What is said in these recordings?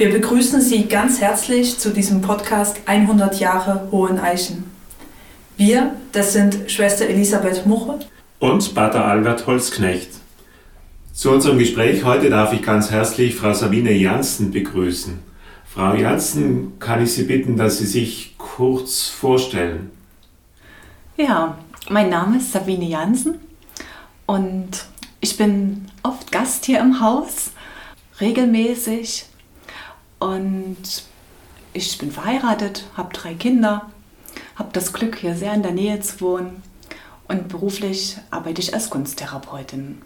Wir begrüßen Sie ganz herzlich zu diesem Podcast 100 Jahre Hohen Eichen. Wir, das sind Schwester Elisabeth Muche und Pater Albert Holzknecht. Zu unserem Gespräch heute darf ich ganz herzlich Frau Sabine Janssen begrüßen. Frau Janssen, kann ich Sie bitten, dass Sie sich kurz vorstellen? Ja, mein Name ist Sabine Janssen und ich bin oft Gast hier im Haus, regelmäßig und ich bin verheiratet, habe drei Kinder, habe das Glück, hier sehr in der Nähe zu wohnen und beruflich arbeite ich als Kunsttherapeutin.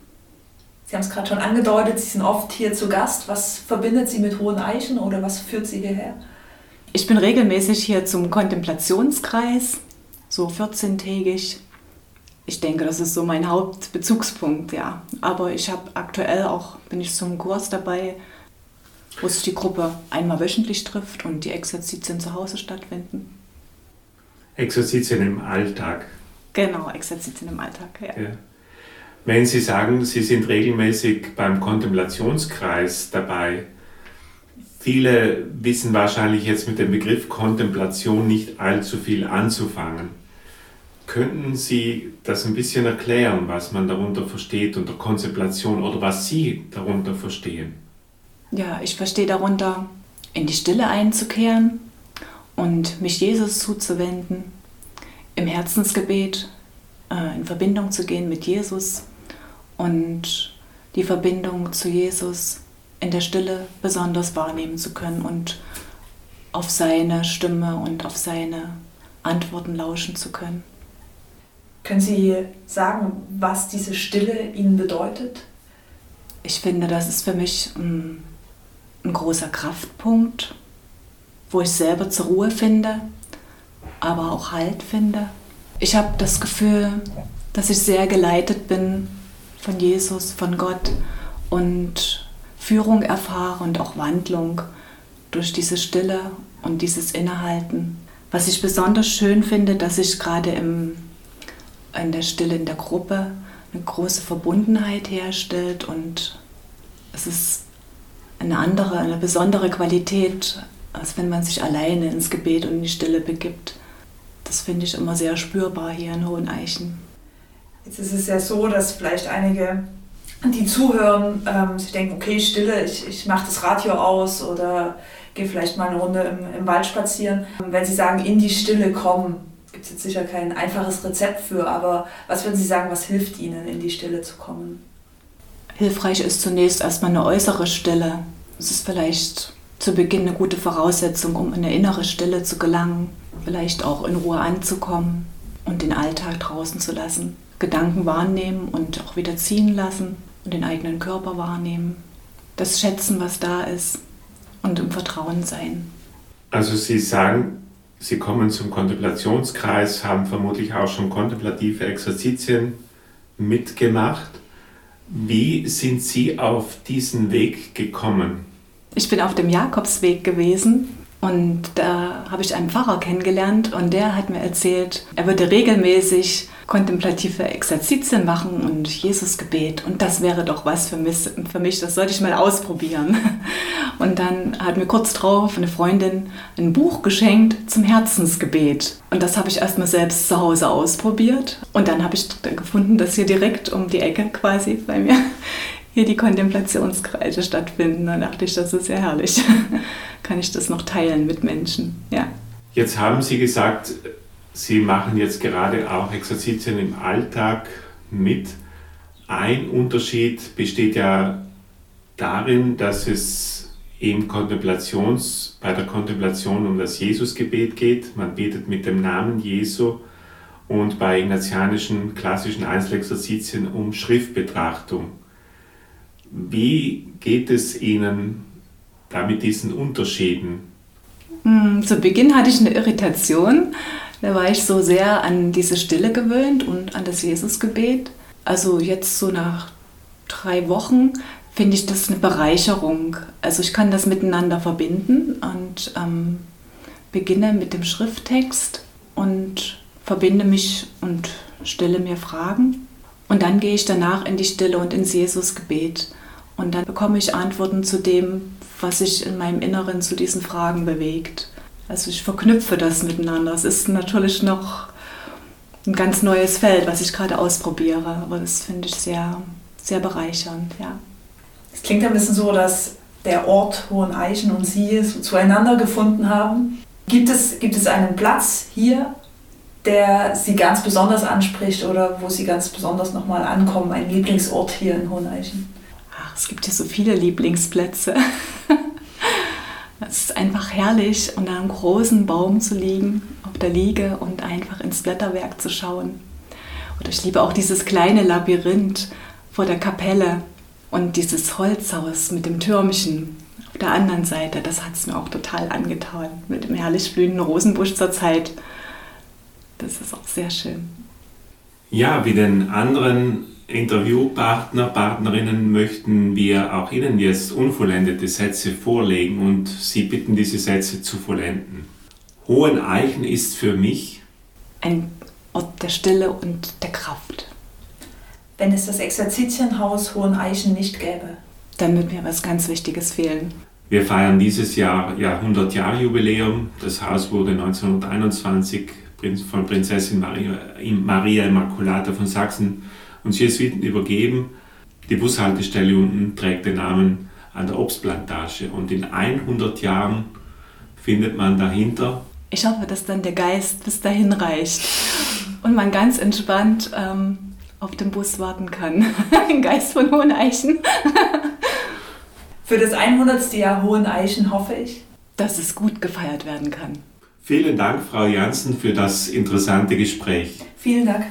Sie haben es gerade schon angedeutet, Sie sind oft hier zu Gast. Was verbindet Sie mit Hohen Eichen oder was führt Sie hierher? Ich bin regelmäßig hier zum Kontemplationskreis, so 14-tägig. Ich denke, das ist so mein Hauptbezugspunkt, ja. Aber ich habe aktuell auch, bin ich zum Kurs dabei, wo sich die Gruppe einmal wöchentlich trifft und die Exerzitien zu Hause stattfinden. Exerzitien im Alltag. Genau, Exerzitien im Alltag, ja. ja. Wenn Sie sagen, Sie sind regelmäßig beim Kontemplationskreis dabei, viele wissen wahrscheinlich jetzt mit dem Begriff Kontemplation nicht allzu viel anzufangen. Könnten Sie das ein bisschen erklären, was man darunter versteht unter Kontemplation oder was Sie darunter verstehen? Ja, ich verstehe darunter, in die Stille einzukehren und mich Jesus zuzuwenden, im Herzensgebet äh, in Verbindung zu gehen mit Jesus und die Verbindung zu Jesus in der Stille besonders wahrnehmen zu können und auf seine Stimme und auf seine Antworten lauschen zu können. Können Sie sagen, was diese Stille Ihnen bedeutet? Ich finde, das ist für mich ein, ein großer Kraftpunkt, wo ich selber zur Ruhe finde, aber auch Halt finde. Ich habe das Gefühl, dass ich sehr geleitet bin von Jesus, von Gott und Führung erfahre und auch Wandlung durch diese Stille und dieses Innehalten. Was ich besonders schön finde, dass sich gerade im, in der Stille in der Gruppe eine große Verbundenheit herstellt und es ist eine andere, eine besondere Qualität, als wenn man sich alleine ins Gebet und in die Stille begibt. Das finde ich immer sehr spürbar hier in Hohen Eichen. Jetzt ist es ja so, dass vielleicht einige, die zuhören, ähm, sich denken, okay, Stille, ich, ich mache das Radio aus oder gehe vielleicht mal eine Runde im, im Wald spazieren. Wenn Sie sagen, in die Stille kommen, gibt es jetzt sicher kein einfaches Rezept für, aber was würden Sie sagen, was hilft Ihnen, in die Stille zu kommen? Hilfreich ist zunächst erstmal eine äußere Stille. Es ist vielleicht zu Beginn eine gute Voraussetzung, um in eine innere Stille zu gelangen, vielleicht auch in Ruhe anzukommen und den Alltag draußen zu lassen. Gedanken wahrnehmen und auch wieder ziehen lassen und den eigenen Körper wahrnehmen. Das Schätzen, was da ist und im Vertrauen sein. Also Sie sagen, Sie kommen zum Kontemplationskreis, haben vermutlich auch schon kontemplative Exerzitien mitgemacht. Wie sind Sie auf diesen Weg gekommen? Ich bin auf dem Jakobsweg gewesen und da habe ich einen Pfarrer kennengelernt und der hat mir erzählt, er würde regelmäßig kontemplative Exerzitien machen und Jesusgebet. Und das wäre doch was für mich, für mich, das sollte ich mal ausprobieren. Und dann hat mir kurz drauf eine Freundin ein Buch geschenkt zum Herzensgebet. Und das habe ich erstmal selbst zu Hause ausprobiert. Und dann habe ich gefunden, dass hier direkt um die Ecke quasi bei mir hier die Kontemplationskreise stattfinden. Da dachte ich, das ist ja herrlich. Kann ich das noch teilen mit Menschen? Ja. Jetzt haben Sie gesagt, Sie machen jetzt gerade auch Exerzitien im Alltag mit. Ein Unterschied besteht ja darin, dass es im Kontemplations, bei der Kontemplation um das Jesusgebet geht. Man betet mit dem Namen Jesu und bei ignatianischen klassischen Einzelexerzitien um Schriftbetrachtung. Wie geht es Ihnen da mit diesen Unterschieden? Hm, zu Beginn hatte ich eine Irritation. Da war ich so sehr an diese Stille gewöhnt und an das Jesusgebet. Also jetzt so nach drei Wochen finde ich das eine Bereicherung. Also ich kann das miteinander verbinden und ähm, beginne mit dem Schrifttext und verbinde mich und stelle mir Fragen. Und dann gehe ich danach in die Stille und ins Jesusgebet. Und dann bekomme ich Antworten zu dem, was sich in meinem Inneren zu diesen Fragen bewegt. Also ich verknüpfe das miteinander. Es ist natürlich noch ein ganz neues Feld, was ich gerade ausprobiere, aber das finde ich sehr, sehr bereichernd, ja. Es klingt ein bisschen so, dass der Ort Hohen Eichen und Sie so zueinander gefunden haben. Gibt es, gibt es einen Platz hier, der Sie ganz besonders anspricht oder wo Sie ganz besonders nochmal ankommen, ein Lieblingsort hier in Hohen Eichen? Ach, es gibt ja so viele Lieblingsplätze. es ist einfach herrlich, unter einem großen Baum zu liegen, auf der Liege und einfach ins Blätterwerk zu schauen. Oder ich liebe auch dieses kleine Labyrinth vor der Kapelle und dieses Holzhaus mit dem Türmchen auf der anderen Seite. Das hat es mir auch total angetan. Mit dem herrlich blühenden Rosenbusch zur Zeit. Das ist auch sehr schön. Ja, wie den anderen Interviewpartner, Partnerinnen möchten wir auch Ihnen jetzt unvollendete Sätze vorlegen und Sie bitten, diese Sätze zu vollenden. Hohen Eichen ist für mich ein Ort der Stille und der Kraft. Wenn es das Exerzitienhaus Hohen Eichen nicht gäbe, dann würde mir was ganz Wichtiges fehlen. Wir feiern dieses Jahr ja 100 Jahre Jubiläum. Das Haus wurde 1921 von Prinzessin Maria, Maria Immaculata von Sachsen uns Jesuiten übergeben. Die Bushaltestelle unten trägt den Namen an der Obstplantage und in 100 Jahren findet man dahinter. Ich hoffe, dass dann der Geist bis dahin reicht und man ganz entspannt ähm, auf den Bus warten kann. Ein Geist von Hohen Eichen. Für das 100. Jahr Hohen Eichen hoffe ich, dass es gut gefeiert werden kann. Vielen Dank, Frau Janssen, für das interessante Gespräch. Vielen Dank.